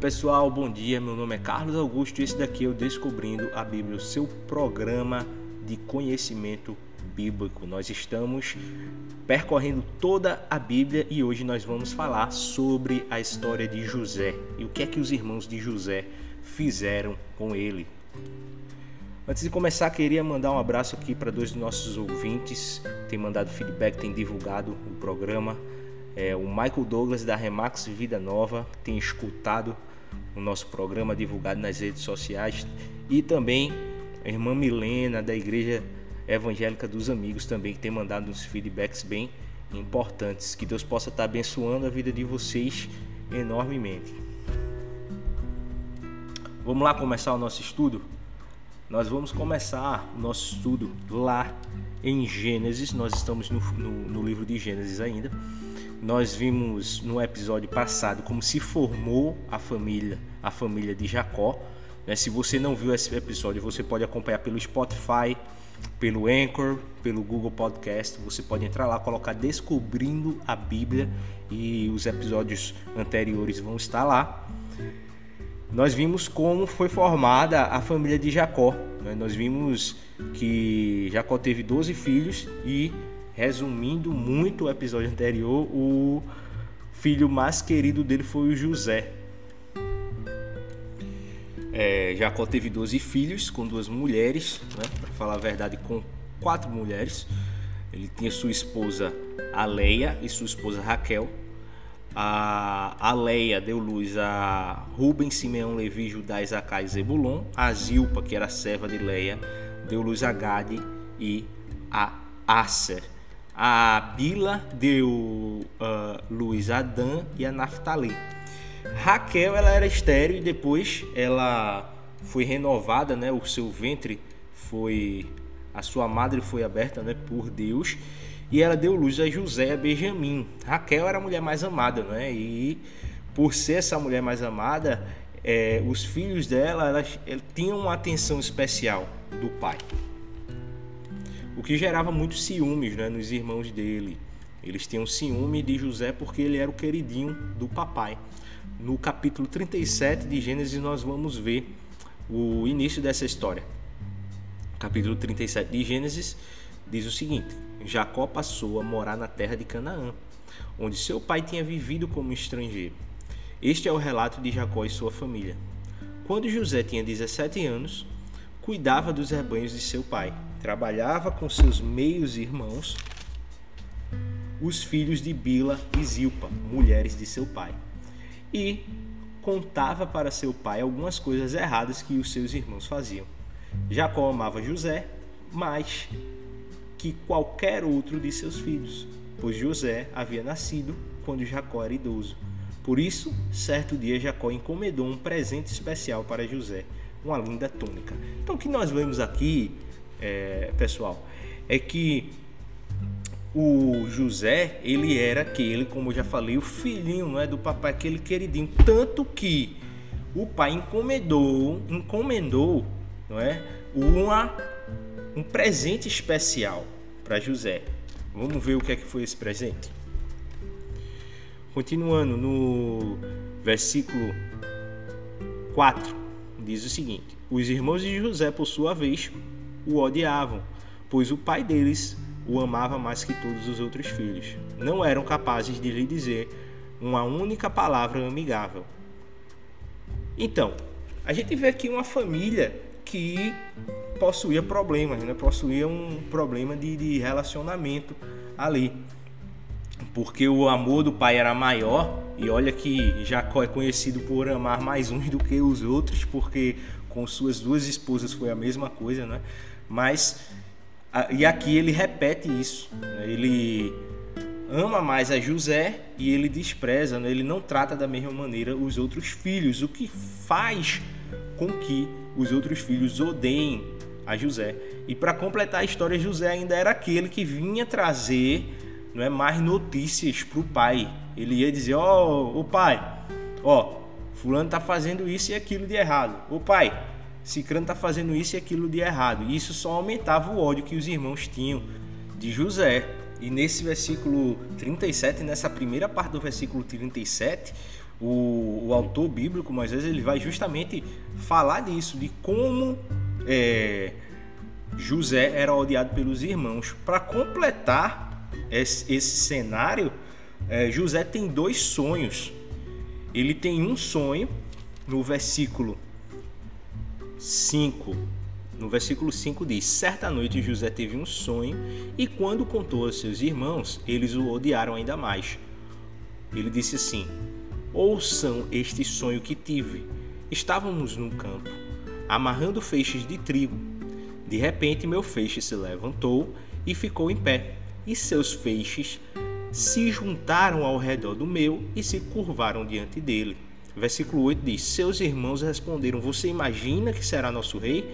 pessoal, bom dia. Meu nome é Carlos Augusto e esse daqui é o Descobrindo a Bíblia, o seu programa de conhecimento bíblico. Nós estamos percorrendo toda a Bíblia e hoje nós vamos falar sobre a história de José e o que é que os irmãos de José fizeram com ele. Antes de começar, queria mandar um abraço aqui para dois dos nossos ouvintes, tem mandado feedback, tem divulgado o programa. É, o Michael Douglas da Remax Vida Nova tem escutado o nosso programa divulgado nas redes sociais e também a irmã Milena da Igreja Evangélica dos Amigos também que tem mandado uns feedbacks bem importantes. Que Deus possa estar abençoando a vida de vocês enormemente. Vamos lá começar o nosso estudo? Nós vamos começar o nosso estudo lá em Gênesis. Nós estamos no, no, no livro de Gênesis ainda. Nós vimos no episódio passado como se formou a família, a família de Jacó. Né? Se você não viu esse episódio, você pode acompanhar pelo Spotify, pelo Anchor, pelo Google Podcast. Você pode entrar lá, colocar Descobrindo a Bíblia e os episódios anteriores vão estar lá. Nós vimos como foi formada a família de Jacó. Né? Nós vimos que Jacó teve 12 filhos e Resumindo muito o episódio anterior, o filho mais querido dele foi o José. É, Jacó teve 12 filhos com duas mulheres, né? para falar a verdade, com quatro mulheres. Ele tinha sua esposa Aleia e sua esposa Raquel. A, a Leia deu luz a Rubem, Simeão, Levi, Judá, Isacá e Zebulon. A Zilpa, que era serva de Leia, deu luz a Gade e a Aser. A Bila deu uh, luz a Adã e a Naftali. Raquel ela era estéreo e depois ela foi renovada, né? O seu ventre foi a sua madre foi aberta, né, por Deus, e ela deu luz a José e a Benjamim. Raquel era a mulher mais amada, né? E por ser essa mulher mais amada, é, os filhos dela elas, elas tinham uma atenção especial do pai o que gerava muitos ciúmes né, nos irmãos dele. Eles tinham ciúme de José porque ele era o queridinho do papai. No capítulo 37 de Gênesis, nós vamos ver o início dessa história. Capítulo 37 de Gênesis diz o seguinte: Jacó passou a morar na terra de Canaã, onde seu pai tinha vivido como estrangeiro. Este é o relato de Jacó e sua família. Quando José tinha 17 anos, cuidava dos rebanhos de seu pai trabalhava com seus meios irmãos, os filhos de Bila e Zilpa, mulheres de seu pai, e contava para seu pai algumas coisas erradas que os seus irmãos faziam. Jacó amava José mais que qualquer outro de seus filhos, pois José havia nascido quando Jacó era idoso. Por isso, certo dia Jacó encomendou um presente especial para José, uma linda túnica. Então, o que nós vemos aqui é, pessoal, é que o José, ele era aquele, como eu já falei, o filhinho não é, do papai, aquele queridinho. Tanto que o pai encomendou, encomendou não é, uma, um presente especial para José. Vamos ver o que é que foi esse presente. Continuando no versículo 4, diz o seguinte: Os irmãos de José, por sua vez, o odiavam, pois o pai deles o amava mais que todos os outros filhos. Não eram capazes de lhe dizer uma única palavra amigável. Então, a gente vê aqui uma família que possuía problemas, né? possuía um problema de, de relacionamento ali. Porque o amor do pai era maior, e olha que Jacó é conhecido por amar mais uns do que os outros, porque com suas duas esposas foi a mesma coisa, né? Mas e aqui ele repete isso. Né? Ele ama mais a José e ele despreza, né? ele não trata da mesma maneira os outros filhos, o que faz com que os outros filhos odeiem a José. E para completar a história, José ainda era aquele que vinha trazer não é mais notícias para o pai. Ele ia dizer: Ó, oh, o pai, ó, fulano tá fazendo isso e aquilo de errado. O pai, Cicrano está fazendo isso e aquilo de errado. E isso só aumentava o ódio que os irmãos tinham de José. E nesse versículo 37, nessa primeira parte do versículo 37, o, o autor bíblico, mas vezes ele vai justamente falar disso, de como é, José era odiado pelos irmãos. Para completar esse, esse cenário, é, José tem dois sonhos. Ele tem um sonho no versículo 5. No versículo 5 diz: Certa noite José teve um sonho e, quando contou aos seus irmãos, eles o odiaram ainda mais. Ele disse assim: Ouçam este sonho que tive. Estávamos num campo, amarrando feixes de trigo. De repente, meu feixe se levantou e ficou em pé, e seus feixes se juntaram ao redor do meu e se curvaram diante dele. Versículo 8 diz: Seus irmãos responderam: Você imagina que será nosso rei?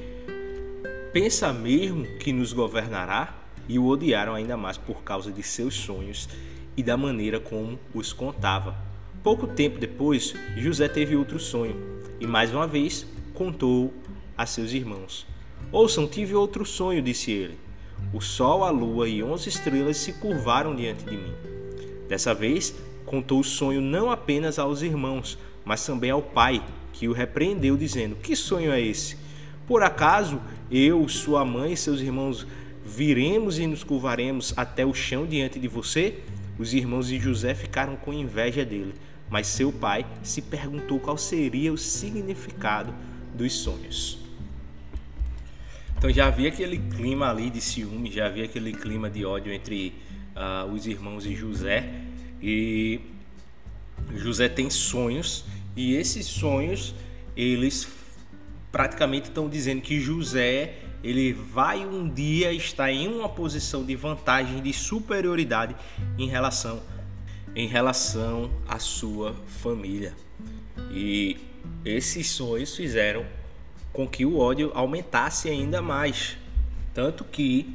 Pensa mesmo que nos governará? E o odiaram ainda mais por causa de seus sonhos e da maneira como os contava. Pouco tempo depois, José teve outro sonho e mais uma vez contou a seus irmãos. Ouçam, tive outro sonho, disse ele. O sol, a lua e onze estrelas se curvaram diante de mim. Dessa vez, contou o sonho não apenas aos irmãos, mas também ao pai, que o repreendeu, dizendo: Que sonho é esse? Por acaso eu, sua mãe e seus irmãos viremos e nos curvaremos até o chão diante de você? Os irmãos de José ficaram com inveja dele mas seu pai se perguntou qual seria o significado dos sonhos. Então já havia aquele clima ali de ciúme, já havia aquele clima de ódio entre uh, os irmãos de José. E José tem sonhos e esses sonhos eles praticamente estão dizendo que José ele vai um dia estar em uma posição de vantagem, de superioridade em relação em relação à sua família. E esses sonhos fizeram com que o ódio aumentasse ainda mais. Tanto que,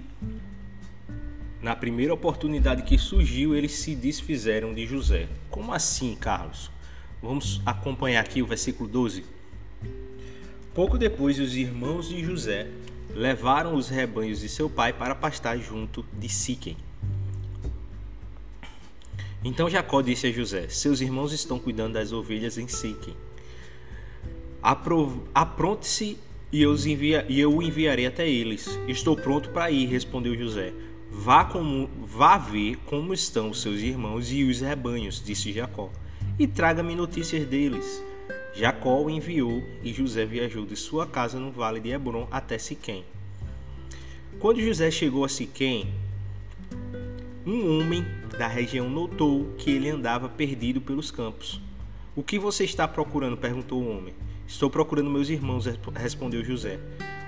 na primeira oportunidade que surgiu, eles se desfizeram de José. Como assim, Carlos? Vamos acompanhar aqui o versículo 12. Pouco depois, os irmãos de José levaram os rebanhos de seu pai para pastar junto de Siquem então Jacó disse a José: Seus irmãos estão cuidando das ovelhas em Siquem. Apronte-se e eu, envia, e eu o enviarei até eles. Estou pronto para ir, respondeu José. Vá, como, vá ver como estão os seus irmãos e os rebanhos, disse Jacó, e traga-me notícias deles. Jacó o enviou e José viajou de sua casa no vale de Hebron até Siquém. Quando José chegou a Siquém, um homem da região notou que ele andava perdido pelos campos. O que você está procurando? perguntou o homem. Estou procurando meus irmãos, respondeu José.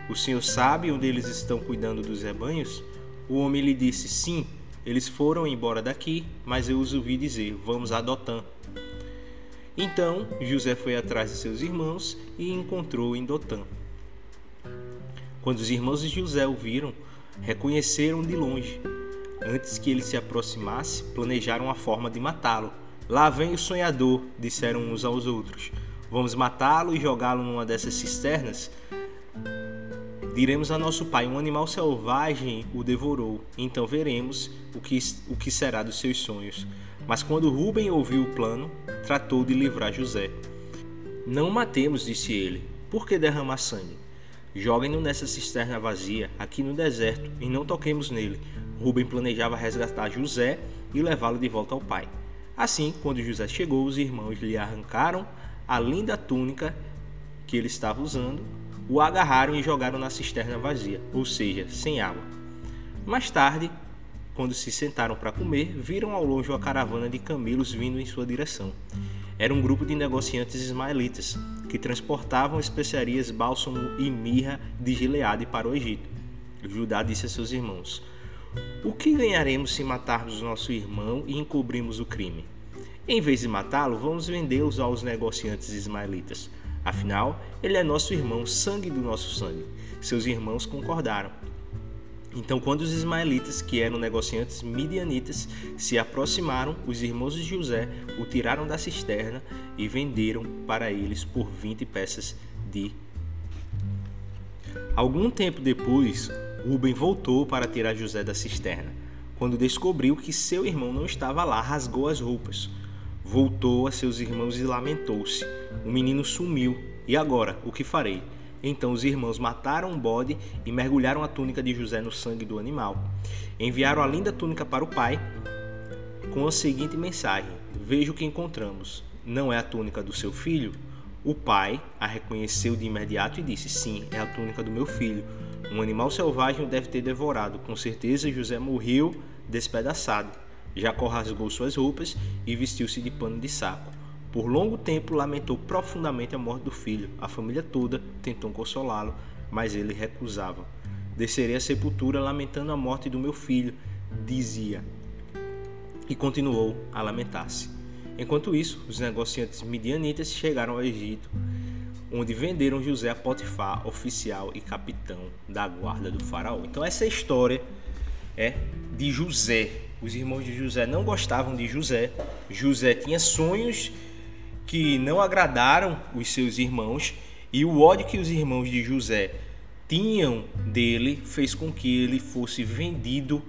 O senhor sabe onde eles estão cuidando dos rebanhos? O homem lhe disse: Sim, eles foram embora daqui, mas eu os ouvi dizer: Vamos a Dotã. Então José foi atrás de seus irmãos e encontrou em Dotã. Quando os irmãos de José o viram, reconheceram de longe Antes que ele se aproximasse, planejaram a forma de matá-lo. Lá vem o sonhador, disseram uns aos outros. Vamos matá-lo e jogá-lo numa dessas cisternas? Diremos a nosso pai: um animal selvagem o devorou. Então veremos o que, o que será dos seus sonhos. Mas quando Rubem ouviu o plano, tratou de livrar José. Não matemos, disse ele. Por que derramar sangue? Joguem-no nessa cisterna vazia, aqui no deserto, e não toquemos nele, Rubem planejava resgatar José e levá-lo de volta ao pai. Assim, quando José chegou, os irmãos lhe arrancaram a linda túnica que ele estava usando, o agarraram e jogaram na cisterna vazia, ou seja, sem água. Mais tarde, quando se sentaram para comer, viram ao longe uma caravana de camelos vindo em sua direção. Era um grupo de negociantes ismaelitas que transportavam especiarias, bálsamo e mirra de Gileade para o Egito. Judá disse a seus irmãos: o que ganharemos se matarmos nosso irmão e encobrirmos o crime? Em vez de matá-lo, vamos vendê-los aos negociantes ismaelitas. Afinal, ele é nosso irmão, sangue do nosso sangue. Seus irmãos concordaram. Então, quando os ismaelitas, que eram negociantes midianitas, se aproximaram, os irmãos de José o tiraram da cisterna e venderam para eles por 20 peças de. Algum tempo depois, Rubem voltou para tirar José da cisterna. Quando descobriu que seu irmão não estava lá, rasgou as roupas. Voltou a seus irmãos e lamentou-se. O menino sumiu. E agora, o que farei? Então os irmãos mataram um bode e mergulharam a túnica de José no sangue do animal. Enviaram a linda túnica para o pai com a seguinte mensagem: Veja o que encontramos. Não é a túnica do seu filho? O pai a reconheceu de imediato e disse: Sim, é a túnica do meu filho. Um animal selvagem o deve ter devorado. Com certeza José morreu despedaçado. Jacó rasgou suas roupas e vestiu-se de pano de saco. Por longo tempo lamentou profundamente a morte do filho. A família toda tentou consolá-lo, mas ele recusava. Descerei à sepultura lamentando a morte do meu filho, dizia. E continuou a lamentar-se. Enquanto isso, os negociantes midianitas chegaram ao Egito, onde venderam José a Potifar, oficial e capitão da guarda do faraó. Então essa história é de José, os irmãos de José não gostavam de José. José tinha sonhos que não agradaram os seus irmãos e o ódio que os irmãos de José tinham dele fez com que ele fosse vendido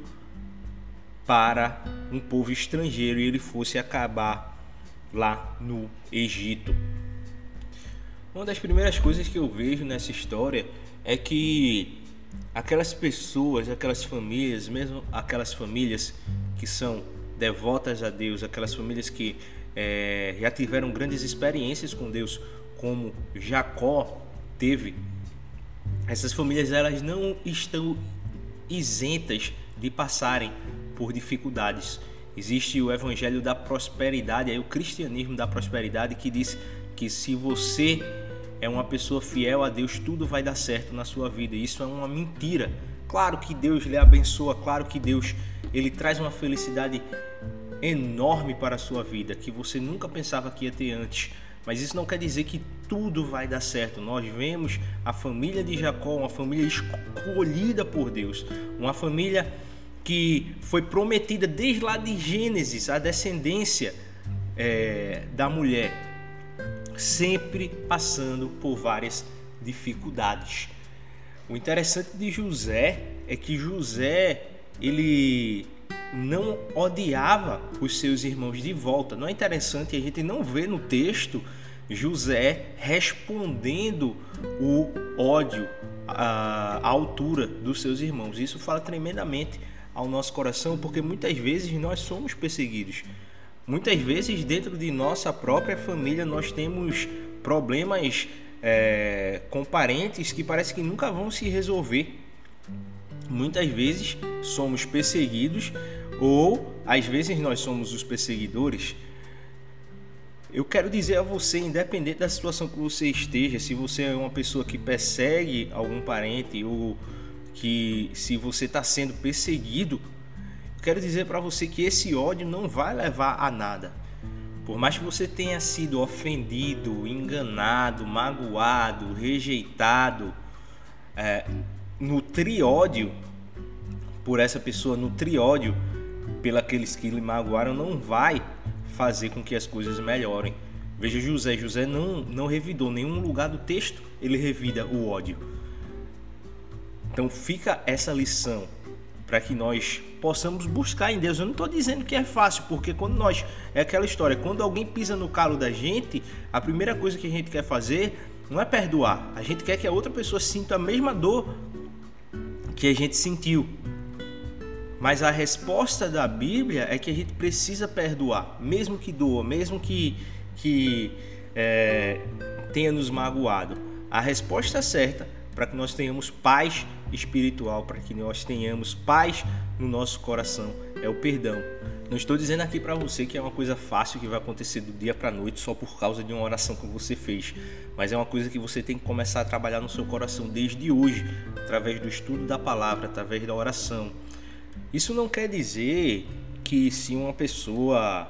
para um povo estrangeiro e ele fosse acabar lá no Egito. Uma das primeiras coisas que eu vejo nessa história é que aquelas pessoas, aquelas famílias, mesmo aquelas famílias que são devotas a Deus, aquelas famílias que é, já tiveram grandes experiências com Deus, como Jacó teve, essas famílias elas não estão isentas de passarem por dificuldades. Existe o evangelho da prosperidade, aí o cristianismo da prosperidade que diz que se você é uma pessoa fiel a Deus, tudo vai dar certo na sua vida. Isso é uma mentira. Claro que Deus lhe abençoa, claro que Deus ele traz uma felicidade enorme para a sua vida que você nunca pensava que ia ter antes. Mas isso não quer dizer que tudo vai dar certo. Nós vemos a família de Jacó, uma família escolhida por Deus, uma família que foi prometida desde lá de Gênesis, a descendência é, da mulher, sempre passando por várias dificuldades. O interessante de José é que José ele não odiava os seus irmãos de volta. Não é interessante a gente não vê no texto José respondendo o ódio à, altura dos seus irmãos. Isso fala tremendamente ao nosso coração, porque muitas vezes nós somos perseguidos. Muitas vezes dentro de nossa própria família nós temos problemas é, com parentes que parece que nunca vão se resolver muitas vezes somos perseguidos ou às vezes nós somos os perseguidores. Eu quero dizer a você, independente da situação que você esteja, se você é uma pessoa que persegue algum parente ou que se você está sendo perseguido, quero dizer para você que esse ódio não vai levar a nada. Por mais que você tenha sido ofendido, enganado, magoado, rejeitado, é, nutrir ódio por essa pessoa, nutrir ódio pelos que lhe magoaram, não vai fazer com que as coisas melhorem. Veja José, José não, não revidou nenhum lugar do texto, ele revida o ódio. Então fica essa lição para que nós possamos buscar em Deus. Eu não estou dizendo que é fácil, porque quando nós. É aquela história, quando alguém pisa no calo da gente, a primeira coisa que a gente quer fazer não é perdoar. A gente quer que a outra pessoa sinta a mesma dor que a gente sentiu. Mas a resposta da Bíblia é que a gente precisa perdoar, mesmo que doa, mesmo que, que é, tenha nos magoado. A resposta certa para que nós tenhamos paz espiritual, para que nós tenhamos paz no nosso coração, é o perdão. Não estou dizendo aqui para você que é uma coisa fácil que vai acontecer do dia para a noite só por causa de uma oração que você fez, mas é uma coisa que você tem que começar a trabalhar no seu coração desde hoje, através do estudo da palavra, através da oração. Isso não quer dizer que se uma pessoa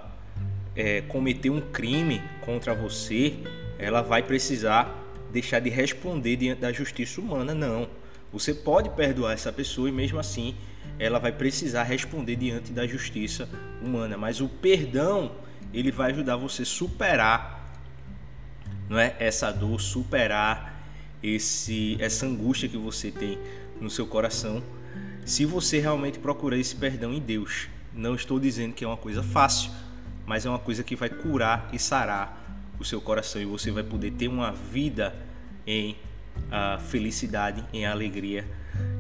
é, cometer um crime contra você, ela vai precisar deixar de responder diante da justiça humana, não. Você pode perdoar essa pessoa e mesmo assim ela vai precisar responder diante da justiça humana, mas o perdão ele vai ajudar você a superar não é essa dor, superar esse essa angústia que você tem no seu coração, se você realmente procurar esse perdão em Deus. Não estou dizendo que é uma coisa fácil, mas é uma coisa que vai curar e sarar o seu coração e você vai poder ter uma vida em uh, felicidade, em alegria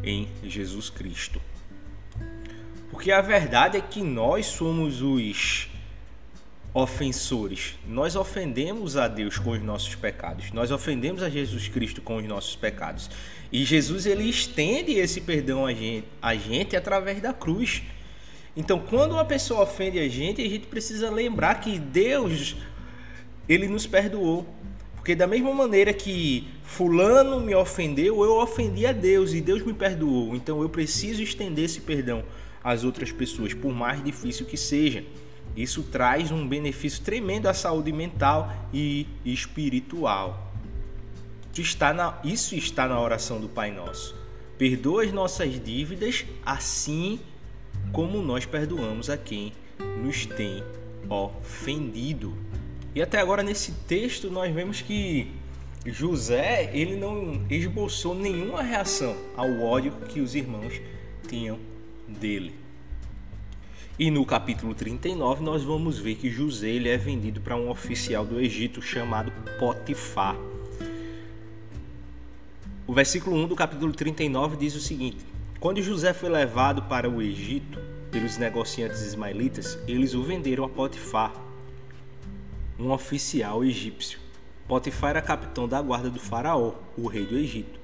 em Jesus Cristo. Porque a verdade é que nós somos os ofensores. Nós ofendemos a Deus com os nossos pecados. Nós ofendemos a Jesus Cristo com os nossos pecados. E Jesus ele estende esse perdão a gente, a gente através da cruz. Então, quando uma pessoa ofende a gente, a gente precisa lembrar que Deus ele nos perdoou. Porque da mesma maneira que fulano me ofendeu, eu ofendi a Deus e Deus me perdoou. Então eu preciso estender esse perdão às outras pessoas, por mais difícil que seja. Isso traz um benefício tremendo à saúde mental e espiritual. Isso está na, isso está na oração do Pai Nosso. Perdoa as nossas dívidas, assim como nós perdoamos a quem nos tem ofendido. E até agora nesse texto nós vemos que José ele não esboçou nenhuma reação ao ódio que os irmãos tinham dele. E no capítulo 39 nós vamos ver que José ele é vendido para um oficial do Egito chamado Potifar. O versículo 1 do capítulo 39 diz o seguinte: Quando José foi levado para o Egito pelos negociantes ismaelitas, eles o venderam a Potifar, um oficial egípcio. Potifar era capitão da guarda do faraó, o rei do Egito.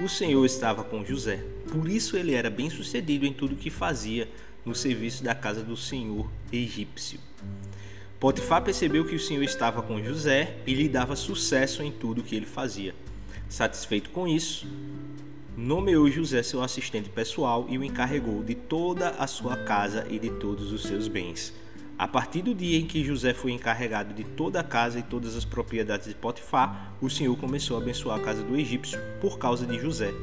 O Senhor estava com José, por isso ele era bem sucedido em tudo que fazia no serviço da casa do senhor egípcio. Potifar percebeu que o senhor estava com José e lhe dava sucesso em tudo que ele fazia. Satisfeito com isso, nomeou José seu assistente pessoal e o encarregou de toda a sua casa e de todos os seus bens. A partir do dia em que José foi encarregado de toda a casa e todas as propriedades de Potifar, o Senhor começou a abençoar a casa do egípcio por causa de José.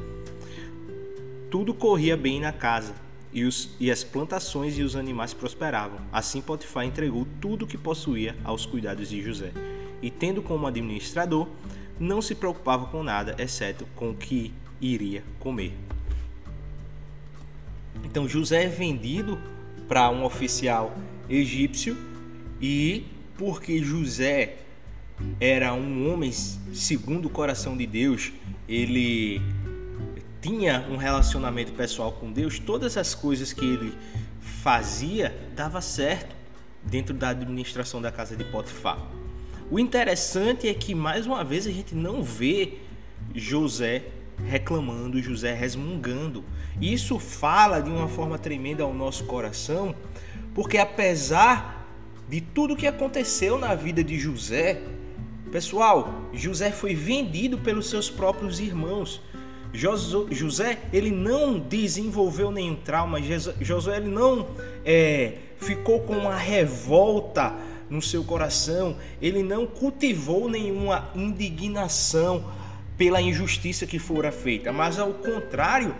Tudo corria bem na casa e, os, e as plantações e os animais prosperavam. Assim Potifar entregou tudo o que possuía aos cuidados de José. E tendo como administrador, não se preocupava com nada, exceto com o que iria comer. Então José é vendido para um oficial egípcio e porque José era um homem segundo o coração de Deus, ele tinha um relacionamento pessoal com Deus, todas as coisas que ele fazia dava certo dentro da administração da casa de Potifar. O interessante é que mais uma vez a gente não vê José reclamando, José resmungando. Isso fala de uma forma tremenda ao nosso coração, porque apesar de tudo que aconteceu na vida de José, pessoal, José foi vendido pelos seus próprios irmãos. José ele não desenvolveu nenhum trauma, Josué ele não é, ficou com uma revolta no seu coração, ele não cultivou nenhuma indignação pela injustiça que fora feita, mas ao contrário,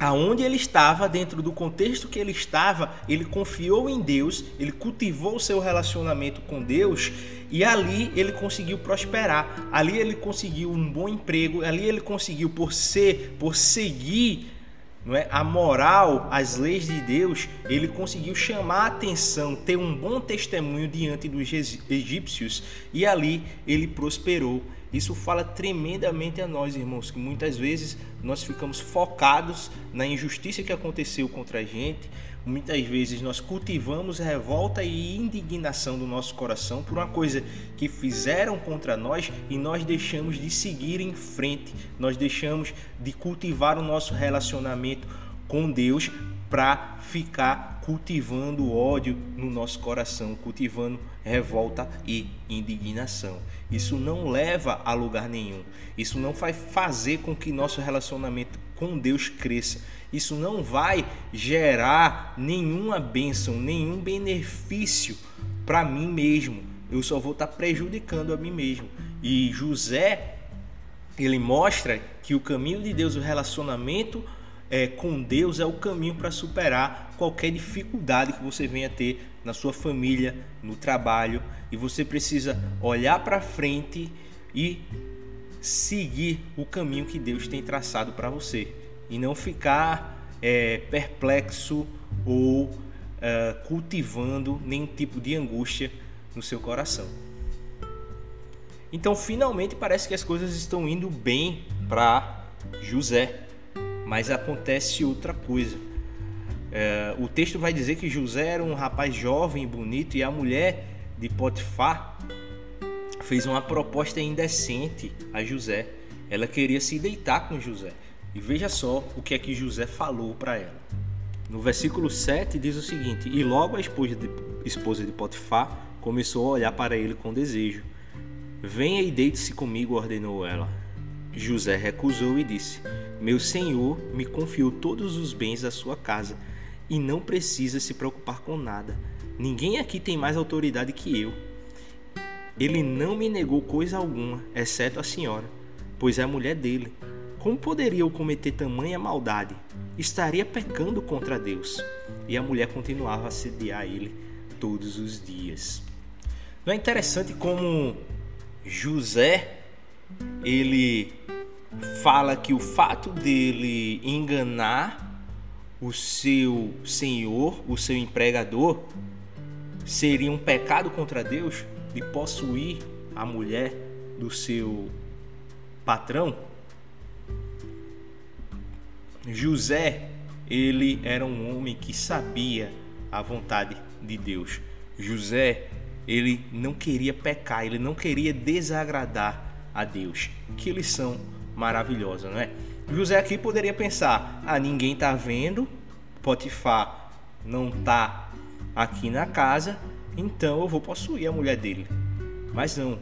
aonde ele estava, dentro do contexto que ele estava, ele confiou em Deus, ele cultivou o seu relacionamento com Deus e ali ele conseguiu prosperar. Ali ele conseguiu um bom emprego, ali ele conseguiu por ser, por seguir não é, a moral, as leis de Deus, ele conseguiu chamar a atenção, ter um bom testemunho diante dos egípcios e ali ele prosperou isso fala tremendamente a nós, irmãos, que muitas vezes nós ficamos focados na injustiça que aconteceu contra a gente. Muitas vezes nós cultivamos revolta e indignação do nosso coração por uma coisa que fizeram contra nós e nós deixamos de seguir em frente. Nós deixamos de cultivar o nosso relacionamento com Deus para ficar cultivando ódio no nosso coração, cultivando revolta e indignação. Isso não leva a lugar nenhum. Isso não vai fazer com que nosso relacionamento com Deus cresça. Isso não vai gerar nenhuma bênção, nenhum benefício para mim mesmo. Eu só vou estar tá prejudicando a mim mesmo. E José, ele mostra que o caminho de Deus, o relacionamento é, com Deus é o caminho para superar qualquer dificuldade que você venha ter na sua família, no trabalho, e você precisa olhar para frente e seguir o caminho que Deus tem traçado para você. E não ficar é, perplexo ou uh, cultivando nenhum tipo de angústia no seu coração. Então, finalmente parece que as coisas estão indo bem para José, mas acontece outra coisa. É, o texto vai dizer que José era um rapaz jovem e bonito e a mulher de Potifar fez uma proposta indecente a José. Ela queria se deitar com José. E veja só o que é que José falou para ela. No versículo 7 diz o seguinte: E logo a esposa de, esposa de Potifar começou a olhar para ele com desejo. Venha e deite-se comigo, ordenou ela. José recusou e disse: Meu senhor me confiou todos os bens da sua casa e não precisa se preocupar com nada. Ninguém aqui tem mais autoridade que eu. Ele não me negou coisa alguma, exceto a senhora, pois é a mulher dele. Como poderia eu cometer tamanha maldade? Estaria pecando contra Deus. E a mulher continuava a assediar ele todos os dias. Não é interessante como José ele fala que o fato dele enganar o seu senhor, o seu empregador, seria um pecado contra Deus de possuir a mulher do seu patrão? José, ele era um homem que sabia a vontade de Deus. José, ele não queria pecar, ele não queria desagradar a Deus. Que lição maravilhosa, não é? José aqui poderia pensar: ah, ninguém está vendo, Potifar não está aqui na casa, então eu vou possuir a mulher dele. Mas não.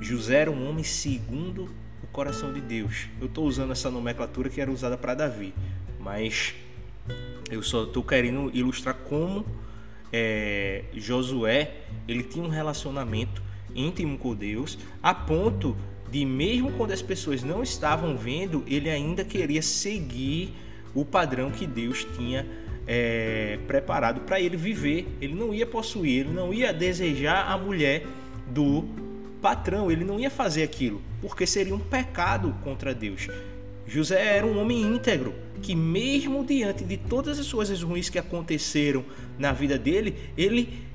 José era um homem segundo o coração de Deus. Eu estou usando essa nomenclatura que era usada para Davi, mas eu só estou querendo ilustrar como é, Josué ele tinha um relacionamento íntimo com Deus, a ponto de mesmo quando as pessoas não estavam vendo, ele ainda queria seguir o padrão que Deus tinha é, preparado para ele viver. Ele não ia possuir, ele não ia desejar a mulher do patrão, ele não ia fazer aquilo, porque seria um pecado contra Deus. José era um homem íntegro, que mesmo diante de todas as coisas ruins que aconteceram na vida dele, ele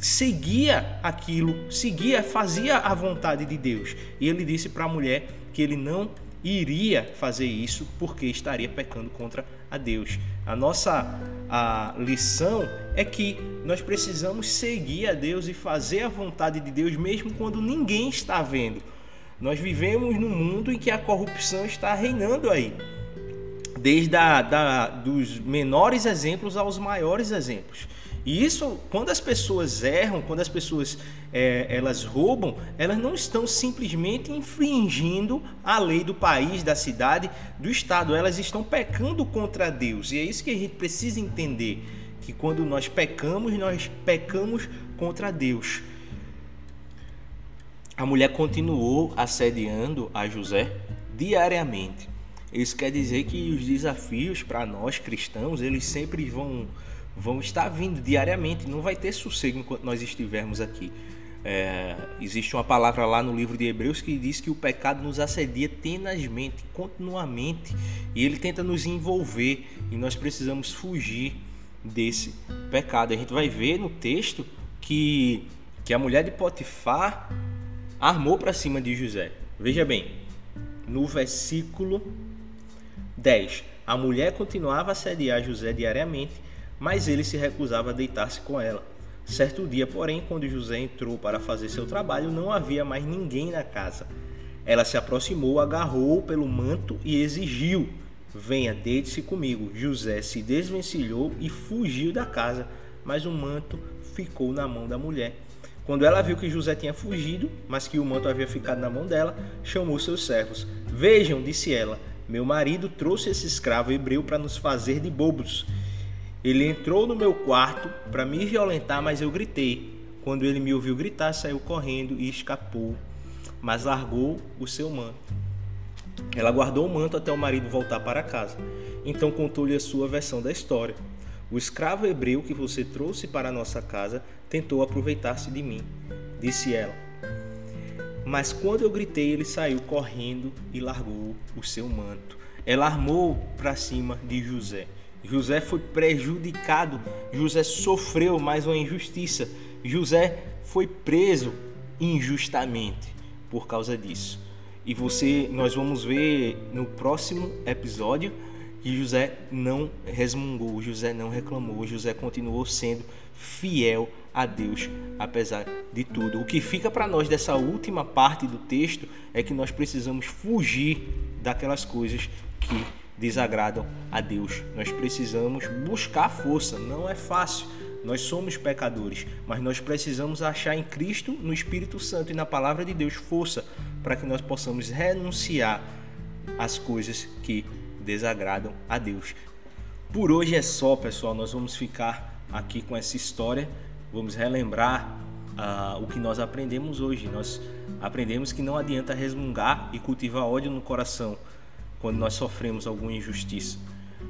seguia aquilo, seguia, fazia a vontade de Deus. E ele disse para a mulher que ele não iria fazer isso porque estaria pecando contra a Deus. A nossa a lição é que nós precisamos seguir a Deus e fazer a vontade de Deus mesmo quando ninguém está vendo. Nós vivemos num mundo em que a corrupção está reinando aí, desde a, da, dos menores exemplos aos maiores exemplos. E isso, quando as pessoas erram, quando as pessoas é, elas roubam, elas não estão simplesmente infringindo a lei do país, da cidade, do estado. Elas estão pecando contra Deus. E é isso que a gente precisa entender, que quando nós pecamos, nós pecamos contra Deus. A mulher continuou assediando a José diariamente. Isso quer dizer que os desafios para nós cristãos, eles sempre vão vão estar vindo diariamente, não vai ter sossego enquanto nós estivermos aqui. É, existe uma palavra lá no livro de Hebreus que diz que o pecado nos assedia tenazmente, continuamente, e ele tenta nos envolver e nós precisamos fugir desse pecado. A gente vai ver no texto que, que a mulher de Potifar armou para cima de José. Veja bem, no versículo 10, a mulher continuava a assediar José diariamente mas ele se recusava a deitar-se com ela. Certo dia, porém, quando José entrou para fazer seu trabalho, não havia mais ninguém na casa. Ela se aproximou, agarrou-o pelo manto e exigiu: Venha, deite-se comigo. José se desvencilhou e fugiu da casa, mas o manto ficou na mão da mulher. Quando ela viu que José tinha fugido, mas que o manto havia ficado na mão dela, chamou seus servos. Vejam, disse ela, meu marido trouxe esse escravo hebreu para nos fazer de bobos. Ele entrou no meu quarto para me violentar, mas eu gritei. Quando ele me ouviu gritar, saiu correndo e escapou, mas largou o seu manto. Ela guardou o manto até o marido voltar para casa. Então contou-lhe a sua versão da história. O escravo hebreu que você trouxe para nossa casa tentou aproveitar-se de mim, disse ela. Mas quando eu gritei, ele saiu correndo e largou o seu manto. Ela armou para cima de José. José foi prejudicado, José sofreu mais uma injustiça, José foi preso injustamente por causa disso. E você, nós vamos ver no próximo episódio que José não resmungou, José não reclamou, José continuou sendo fiel a Deus apesar de tudo. O que fica para nós dessa última parte do texto é que nós precisamos fugir daquelas coisas que desagradam a Deus. Nós precisamos buscar força, não é fácil. Nós somos pecadores, mas nós precisamos achar em Cristo, no Espírito Santo e na palavra de Deus força para que nós possamos renunciar às coisas que desagradam a Deus. Por hoje é só, pessoal. Nós vamos ficar aqui com essa história. Vamos relembrar uh, o que nós aprendemos hoje. Nós aprendemos que não adianta resmungar e cultivar ódio no coração quando nós sofremos alguma injustiça.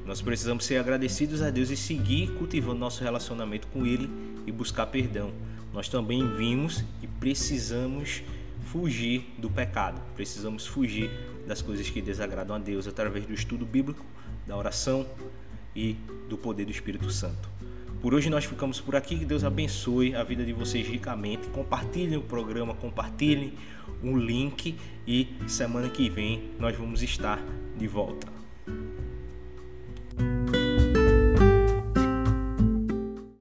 Nós precisamos ser agradecidos a Deus e seguir cultivando nosso relacionamento com Ele e buscar perdão. Nós também vimos e precisamos fugir do pecado, precisamos fugir das coisas que desagradam a Deus através do estudo bíblico, da oração e do poder do Espírito Santo. Por hoje nós ficamos por aqui. Que Deus abençoe a vida de vocês ricamente. Compartilhem o programa, compartilhem um link e semana que vem nós vamos estar de volta.